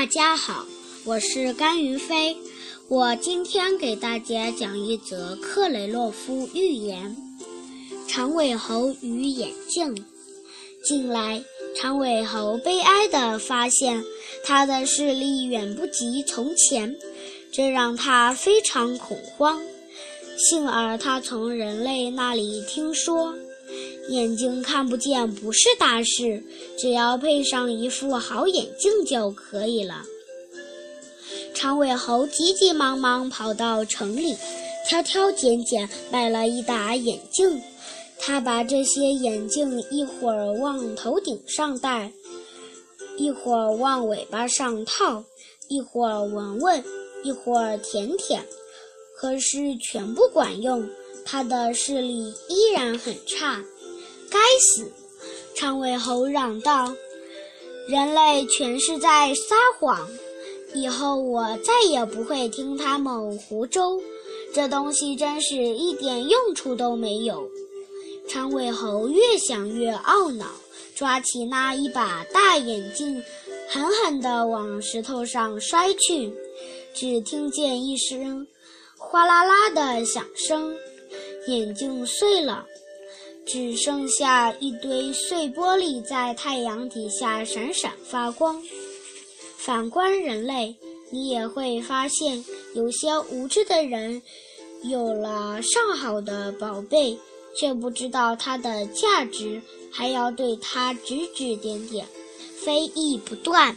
大家好，我是甘云飞。我今天给大家讲一则克雷洛夫寓言：长尾猴与眼镜。近来，长尾猴悲哀地发现，他的视力远不及从前，这让他非常恐慌。幸而他从人类那里听说，眼睛看不见不是大事，只要配上一副好眼镜就可以了。长尾猴急急忙忙跑到城里，挑挑拣拣买了一打眼镜。他把这些眼镜一会儿往头顶上戴，一会儿往尾巴上套，一会儿闻闻，一会儿舔舔，可是全不管用。他的视力依然很差。该死！长尾猴嚷道：“人类全是在撒谎！以后我再也不会听他们胡诌。这东西真是一点用处都没有。”长尾猴越想越懊恼，抓起那一把大眼镜，狠狠地往石头上摔去。只听见一声哗啦啦的响声，眼镜碎了，只剩下一堆碎玻璃在太阳底下闪闪发光。反观人类，你也会发现，有些无知的人有了上好的宝贝。却不知道它的价值，还要对它指指点点，非议不断。